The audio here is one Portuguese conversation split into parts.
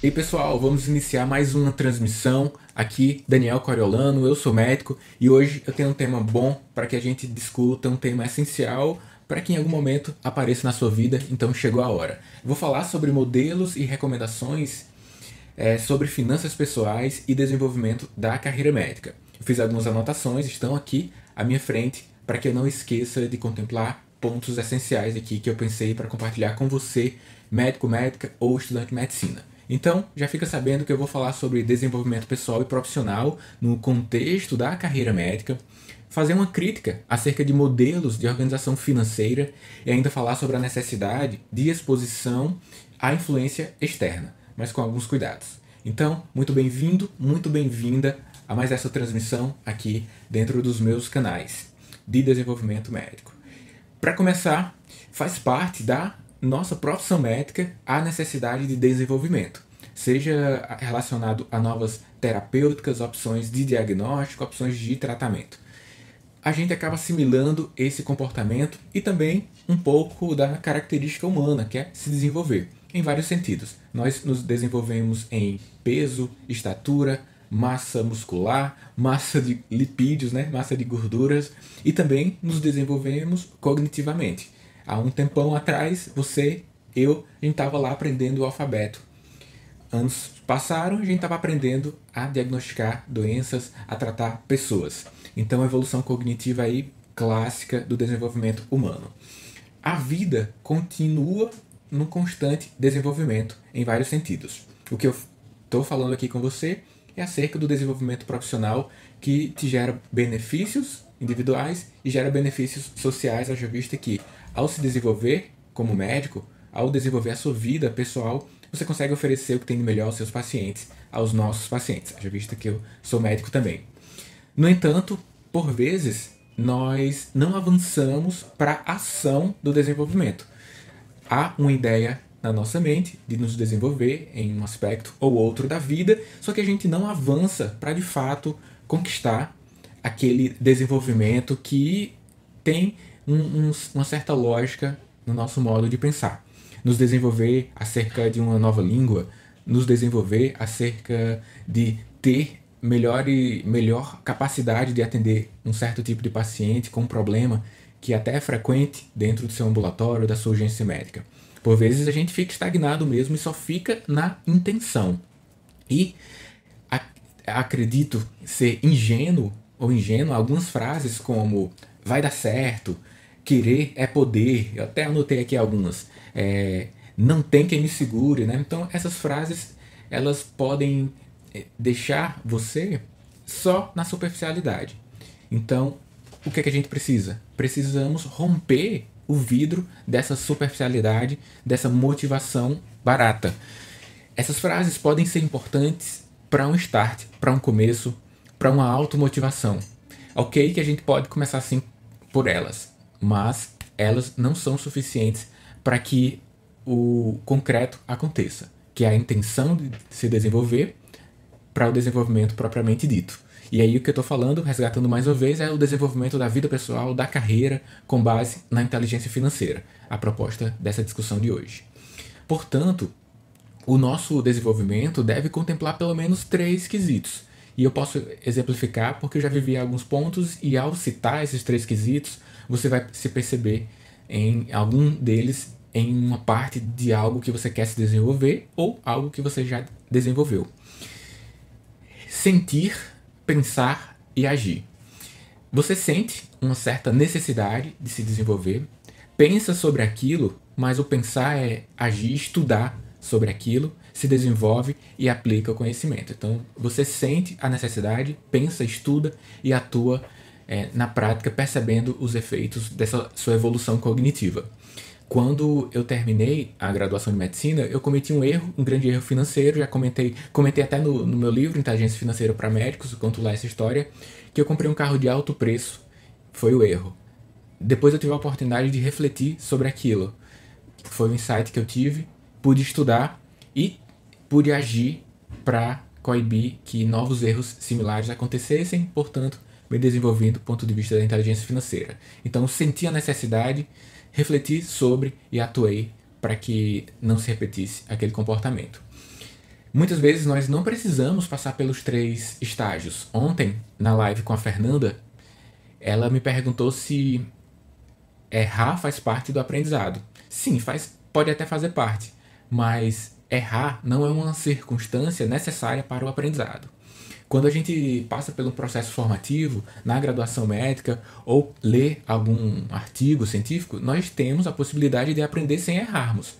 E pessoal, vamos iniciar mais uma transmissão aqui, Daniel Coriolano, eu sou médico e hoje eu tenho um tema bom para que a gente discuta, um tema essencial para que em algum momento apareça na sua vida, então chegou a hora. vou falar sobre modelos e recomendações é, sobre finanças pessoais e desenvolvimento da carreira médica. Eu fiz algumas anotações, estão aqui à minha frente, para que eu não esqueça de contemplar pontos essenciais aqui que eu pensei para compartilhar com você, médico, médica ou estudante de medicina. Então, já fica sabendo que eu vou falar sobre desenvolvimento pessoal e profissional no contexto da carreira médica, fazer uma crítica acerca de modelos de organização financeira e ainda falar sobre a necessidade de exposição à influência externa, mas com alguns cuidados. Então, muito bem-vindo, muito bem-vinda a mais essa transmissão aqui dentro dos meus canais de desenvolvimento médico. Para começar, faz parte da nossa profissão médica a necessidade de desenvolvimento, seja relacionado a novas terapêuticas, opções de diagnóstico, opções de tratamento. A gente acaba assimilando esse comportamento e também um pouco da característica humana, que é se desenvolver, em vários sentidos. Nós nos desenvolvemos em peso, estatura, massa muscular, massa de lipídios, né? massa de gorduras, e também nos desenvolvemos cognitivamente há um tempão atrás, você, eu, a gente estava lá aprendendo o alfabeto. Anos passaram, a gente estava aprendendo a diagnosticar doenças, a tratar pessoas. Então, a evolução cognitiva aí clássica do desenvolvimento humano. A vida continua num constante desenvolvimento em vários sentidos. O que eu estou falando aqui com você é acerca do desenvolvimento profissional que te gera benefícios individuais e gera benefícios sociais, haja vista que ao se desenvolver como médico, ao desenvolver a sua vida pessoal, você consegue oferecer o que tem de melhor aos seus pacientes, aos nossos pacientes, já visto que eu sou médico também. No entanto, por vezes, nós não avançamos para a ação do desenvolvimento. Há uma ideia na nossa mente de nos desenvolver em um aspecto ou outro da vida, só que a gente não avança para de fato conquistar aquele desenvolvimento que tem um, um, uma certa lógica no nosso modo de pensar. Nos desenvolver acerca de uma nova língua, nos desenvolver acerca de ter melhor, e, melhor capacidade de atender um certo tipo de paciente com um problema que até é frequente dentro do seu ambulatório, da sua urgência médica. Por vezes a gente fica estagnado mesmo e só fica na intenção. E acredito ser ingênuo ou ingênuo algumas frases como vai dar certo, querer é poder. Eu até anotei aqui algumas. É, não tem quem me segure, né? Então essas frases elas podem é, deixar você só na superficialidade. Então o que, é que a gente precisa? Precisamos romper o vidro dessa superficialidade, dessa motivação barata. Essas frases podem ser importantes para um start, para um começo, para uma automotivação. Ok que a gente pode começar assim por elas, mas elas não são suficientes para que o concreto aconteça, que é a intenção de se desenvolver para o desenvolvimento propriamente dito. E aí o que eu estou falando, resgatando mais uma vez, é o desenvolvimento da vida pessoal, da carreira, com base na inteligência financeira, a proposta dessa discussão de hoje. Portanto, o nosso desenvolvimento deve contemplar pelo menos três quesitos. E eu posso exemplificar porque eu já vivi alguns pontos e ao citar esses três quesitos, você vai se perceber em algum deles em uma parte de algo que você quer se desenvolver ou algo que você já desenvolveu. Sentir, pensar e agir. Você sente uma certa necessidade de se desenvolver, pensa sobre aquilo, mas o pensar é agir, estudar sobre aquilo, se desenvolve e aplica o conhecimento. Então, você sente a necessidade, pensa, estuda e atua é, na prática percebendo os efeitos dessa sua evolução cognitiva. quando eu terminei a graduação de medicina, eu cometi um erro, um grande erro financeiro. Já comentei, comentei até no, no meu livro Inteligência Financeira para Médicos, conto lá essa história, que eu comprei um carro de alto preço. Foi o erro. Depois eu tive a oportunidade de refletir sobre aquilo. Foi um insight que eu tive, pude estudar e pude agir para coibir que novos erros similares acontecessem, portanto, me desenvolvendo do ponto de vista da inteligência financeira. Então, senti a necessidade refleti sobre e atuei para que não se repetisse aquele comportamento. Muitas vezes nós não precisamos passar pelos três estágios. Ontem, na live com a Fernanda, ela me perguntou se errar faz parte do aprendizado. Sim, faz, pode até fazer parte, mas errar não é uma circunstância necessária para o aprendizado. Quando a gente passa pelo processo formativo na graduação médica ou lê algum artigo científico, nós temos a possibilidade de aprender sem errarmos.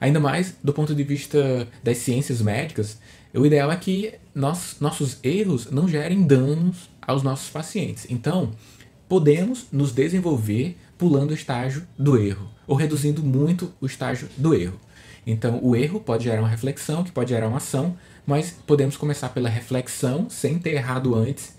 Ainda mais do ponto de vista das ciências médicas, o ideal é que nós, nossos erros não gerem danos aos nossos pacientes. Então, podemos nos desenvolver pulando o estágio do erro ou reduzindo muito o estágio do erro. Então, o erro pode gerar uma reflexão, que pode gerar uma ação, mas podemos começar pela reflexão, sem ter errado antes,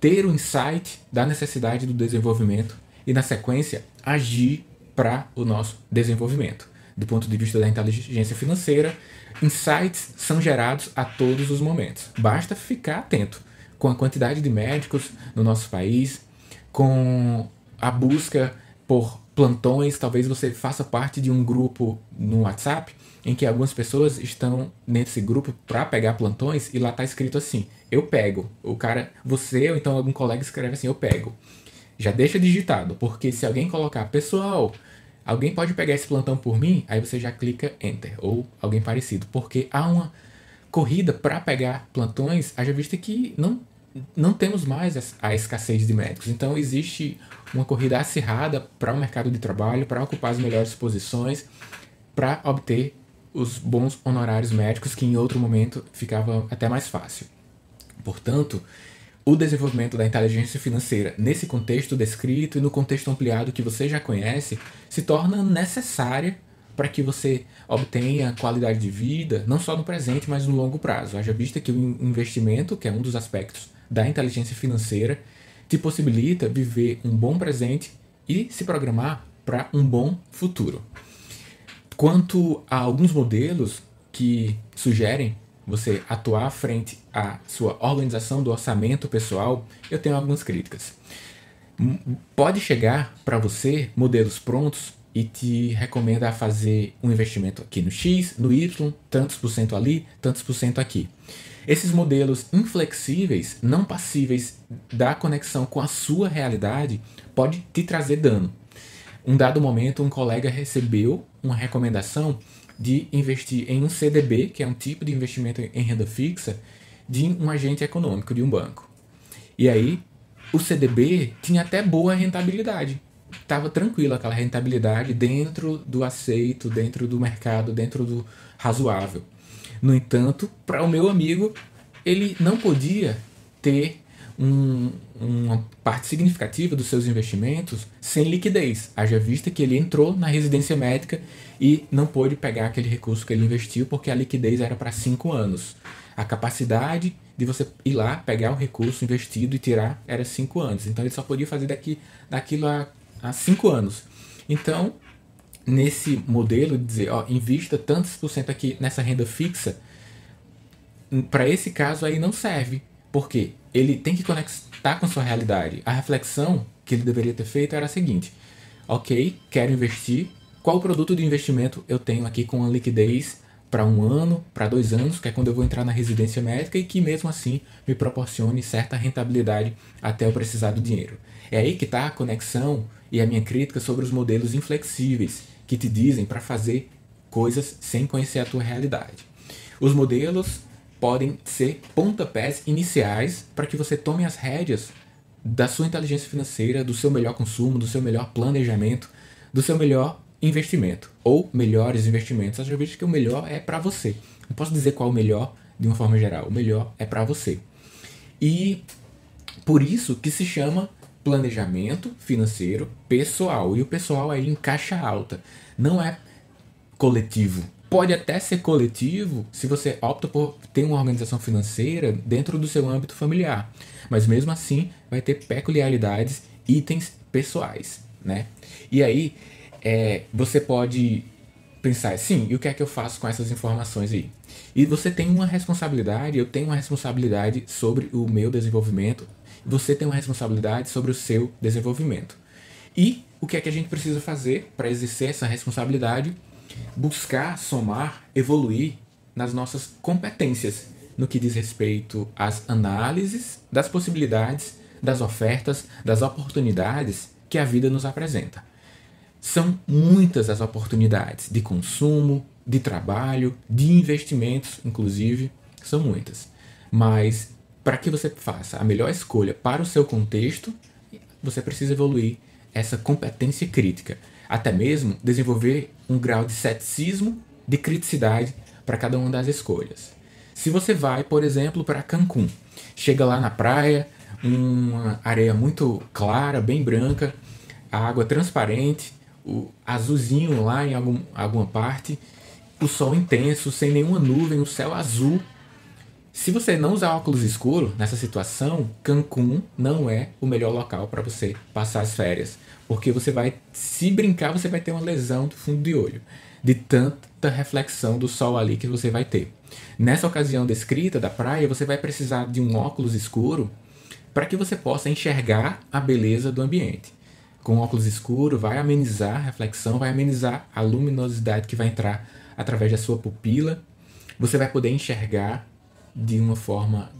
ter o insight da necessidade do desenvolvimento e, na sequência, agir para o nosso desenvolvimento. Do ponto de vista da inteligência financeira, insights são gerados a todos os momentos. Basta ficar atento com a quantidade de médicos no nosso país, com a busca por plantões, talvez você faça parte de um grupo no WhatsApp em que algumas pessoas estão nesse grupo para pegar plantões e lá tá escrito assim: eu pego. O cara, você ou então algum colega escreve assim: eu pego. Já deixa digitado, porque se alguém colocar pessoal, alguém pode pegar esse plantão por mim, aí você já clica enter ou alguém parecido, porque há uma corrida para pegar plantões, haja vista que não não temos mais a escassez de médicos. Então existe uma corrida acirrada para o mercado de trabalho, para ocupar as melhores posições, para obter os bons honorários médicos que em outro momento ficava até mais fácil. Portanto, o desenvolvimento da inteligência financeira nesse contexto descrito e no contexto ampliado que você já conhece se torna necessária para que você obtenha qualidade de vida, não só no presente, mas no longo prazo. Haja vista que o investimento, que é um dos aspectos da inteligência financeira, te possibilita viver um bom presente e se programar para um bom futuro. Quanto a alguns modelos que sugerem você atuar frente à sua organização do orçamento pessoal, eu tenho algumas críticas. Pode chegar para você modelos prontos e te recomenda fazer um investimento aqui no X, no Y, tantos por cento ali, tantos por cento aqui. Esses modelos inflexíveis, não passíveis da conexão com a sua realidade, pode te trazer dano. Um dado momento, um colega recebeu uma recomendação de investir em um CDB, que é um tipo de investimento em renda fixa, de um agente econômico, de um banco. E aí, o CDB tinha até boa rentabilidade. Estava tranquilo aquela rentabilidade dentro do aceito, dentro do mercado, dentro do razoável. No entanto, para o meu amigo, ele não podia ter um, uma parte significativa dos seus investimentos sem liquidez, haja vista que ele entrou na residência médica e não pôde pegar aquele recurso que ele investiu porque a liquidez era para cinco anos. A capacidade de você ir lá, pegar o recurso investido e tirar era cinco anos. Então ele só podia fazer daqui, daquilo há cinco anos. Então, nesse modelo de dizer, ó, invista tantos por cento aqui nessa renda fixa, para esse caso aí não serve. Por quê? ele tem que conectar com sua realidade. A reflexão que ele deveria ter feito era a seguinte: ok, quero investir. Qual produto de investimento eu tenho aqui com a liquidez para um ano, para dois anos, que é quando eu vou entrar na residência médica e que mesmo assim me proporcione certa rentabilidade até eu precisar do dinheiro. É aí que está a conexão e a minha crítica sobre os modelos inflexíveis que te dizem para fazer coisas sem conhecer a tua realidade. Os modelos podem ser pontapés iniciais para que você tome as rédeas da sua inteligência financeira, do seu melhor consumo, do seu melhor planejamento, do seu melhor investimento ou melhores investimentos. Às vezes que o melhor é para você. Não posso dizer qual é o melhor de uma forma geral. O melhor é para você. E por isso que se chama planejamento financeiro pessoal. E o pessoal aí em caixa alta. Não é coletivo. Pode até ser coletivo se você opta por ter uma organização financeira dentro do seu âmbito familiar. Mas mesmo assim vai ter peculiaridades, itens pessoais, né? E aí é, você pode pensar, sim, e o que é que eu faço com essas informações aí? E você tem uma responsabilidade, eu tenho uma responsabilidade sobre o meu desenvolvimento, você tem uma responsabilidade sobre o seu desenvolvimento. E o que é que a gente precisa fazer para exercer essa responsabilidade? Buscar, somar, evoluir nas nossas competências no que diz respeito às análises das possibilidades, das ofertas, das oportunidades que a vida nos apresenta. São muitas as oportunidades de consumo, de trabalho, de investimentos, inclusive, são muitas. Mas para que você faça a melhor escolha para o seu contexto, você precisa evoluir essa competência crítica, até mesmo desenvolver um grau de ceticismo, de criticidade para cada uma das escolhas. Se você vai, por exemplo, para Cancún, chega lá na praia, uma areia muito clara, bem branca, a água transparente, o azulzinho lá em algum, alguma parte, o sol intenso, sem nenhuma nuvem, o céu azul. Se você não usar óculos escuros nessa situação, Cancún não é o melhor local para você passar as férias, porque você vai, se brincar, você vai ter uma lesão do fundo de olho, de tanta reflexão do sol ali que você vai ter. Nessa ocasião descrita da praia, você vai precisar de um óculos escuro para que você possa enxergar a beleza do ambiente com óculos escuros, vai amenizar a reflexão, vai amenizar a luminosidade que vai entrar através da sua pupila. Você vai poder enxergar de uma forma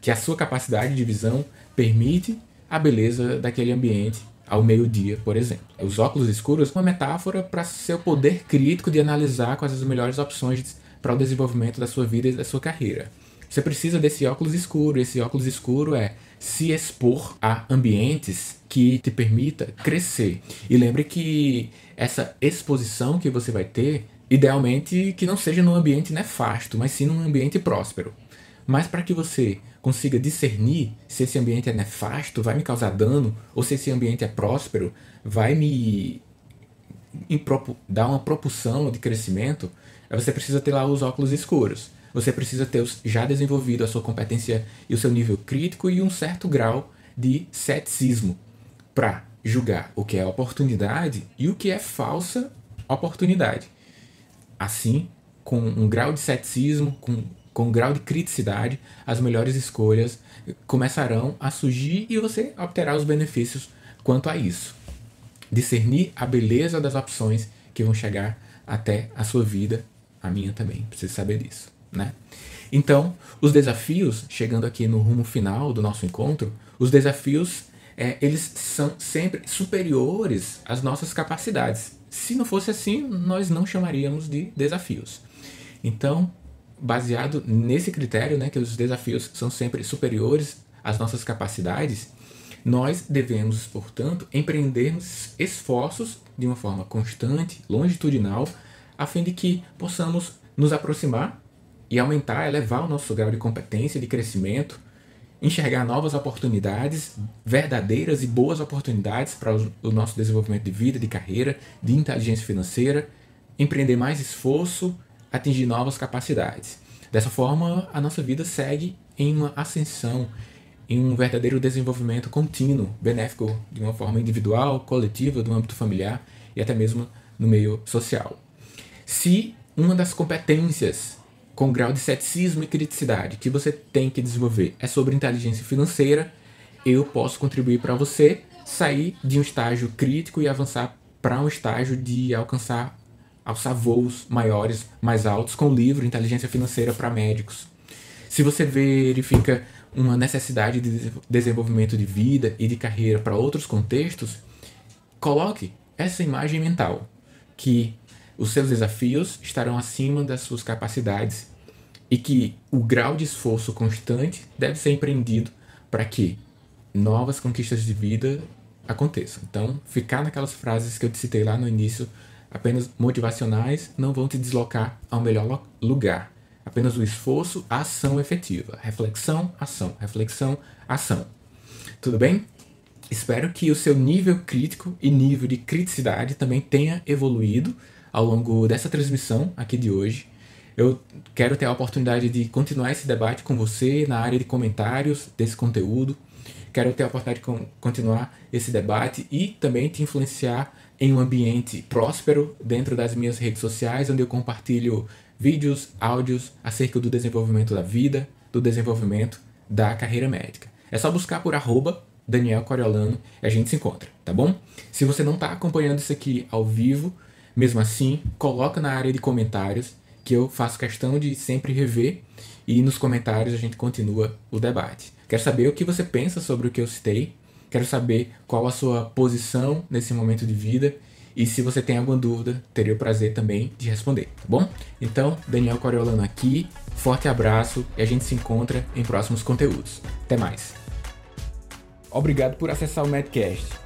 que a sua capacidade de visão permite a beleza daquele ambiente ao meio-dia, por exemplo. Os óculos escuros são uma metáfora para seu poder crítico de analisar quais as melhores opções para o desenvolvimento da sua vida e da sua carreira. Você precisa desse óculos escuro. Esse óculos escuro é se expor a ambientes que te permita crescer. E lembre que essa exposição que você vai ter, idealmente que não seja num ambiente nefasto, mas sim num ambiente próspero. Mas para que você consiga discernir se esse ambiente é nefasto, vai me causar dano, ou se esse ambiente é próspero, vai me dar uma propulsão de crescimento, você precisa ter lá os óculos escuros você precisa ter já desenvolvido a sua competência e o seu nível crítico e um certo grau de ceticismo para julgar o que é oportunidade e o que é falsa oportunidade. Assim, com um grau de ceticismo, com, com um grau de criticidade, as melhores escolhas começarão a surgir e você obterá os benefícios quanto a isso. Discernir a beleza das opções que vão chegar até a sua vida, a minha também, precisa saber disso né? Então, os desafios, chegando aqui no rumo final do nosso encontro, os desafios, é, eles são sempre superiores às nossas capacidades. Se não fosse assim, nós não chamaríamos de desafios. Então, baseado nesse critério, né, que os desafios são sempre superiores às nossas capacidades, nós devemos, portanto, empreendermos esforços de uma forma constante, longitudinal, a fim de que possamos nos aproximar e aumentar, elevar o nosso grau de competência, de crescimento, enxergar novas oportunidades, verdadeiras e boas oportunidades para o nosso desenvolvimento de vida, de carreira, de inteligência financeira, empreender mais esforço, atingir novas capacidades. Dessa forma, a nossa vida segue em uma ascensão, em um verdadeiro desenvolvimento contínuo, benéfico de uma forma individual, coletiva, do âmbito familiar e até mesmo no meio social. Se uma das competências com grau de ceticismo e criticidade que você tem que desenvolver é sobre inteligência financeira, eu posso contribuir para você sair de um estágio crítico e avançar para um estágio de alcançar alçar voos maiores, mais altos com o livro Inteligência Financeira para Médicos. Se você verifica uma necessidade de desenvolvimento de vida e de carreira para outros contextos, coloque essa imagem mental que os seus desafios estarão acima das suas capacidades e que o grau de esforço constante deve ser empreendido para que novas conquistas de vida aconteçam. Então, ficar naquelas frases que eu te citei lá no início, apenas motivacionais, não vão te deslocar ao melhor lugar. Apenas o esforço, a ação efetiva. Reflexão, ação. Reflexão, ação. Tudo bem? Espero que o seu nível crítico e nível de criticidade também tenha evoluído ao longo dessa transmissão aqui de hoje. Eu quero ter a oportunidade de continuar esse debate com você na área de comentários desse conteúdo. Quero ter a oportunidade de continuar esse debate e também te influenciar em um ambiente próspero dentro das minhas redes sociais, onde eu compartilho vídeos, áudios acerca do desenvolvimento da vida, do desenvolvimento da carreira médica. É só buscar por arroba Daniel Coriolano e a gente se encontra, tá bom? Se você não está acompanhando isso aqui ao vivo, mesmo assim, coloca na área de comentários que eu faço questão de sempre rever e nos comentários a gente continua o debate. Quero saber o que você pensa sobre o que eu citei, quero saber qual a sua posição nesse momento de vida e se você tem alguma dúvida, teria o prazer também de responder, tá bom? Então, Daniel Coriolano aqui, forte abraço e a gente se encontra em próximos conteúdos. Até mais! Obrigado por acessar o Medcast.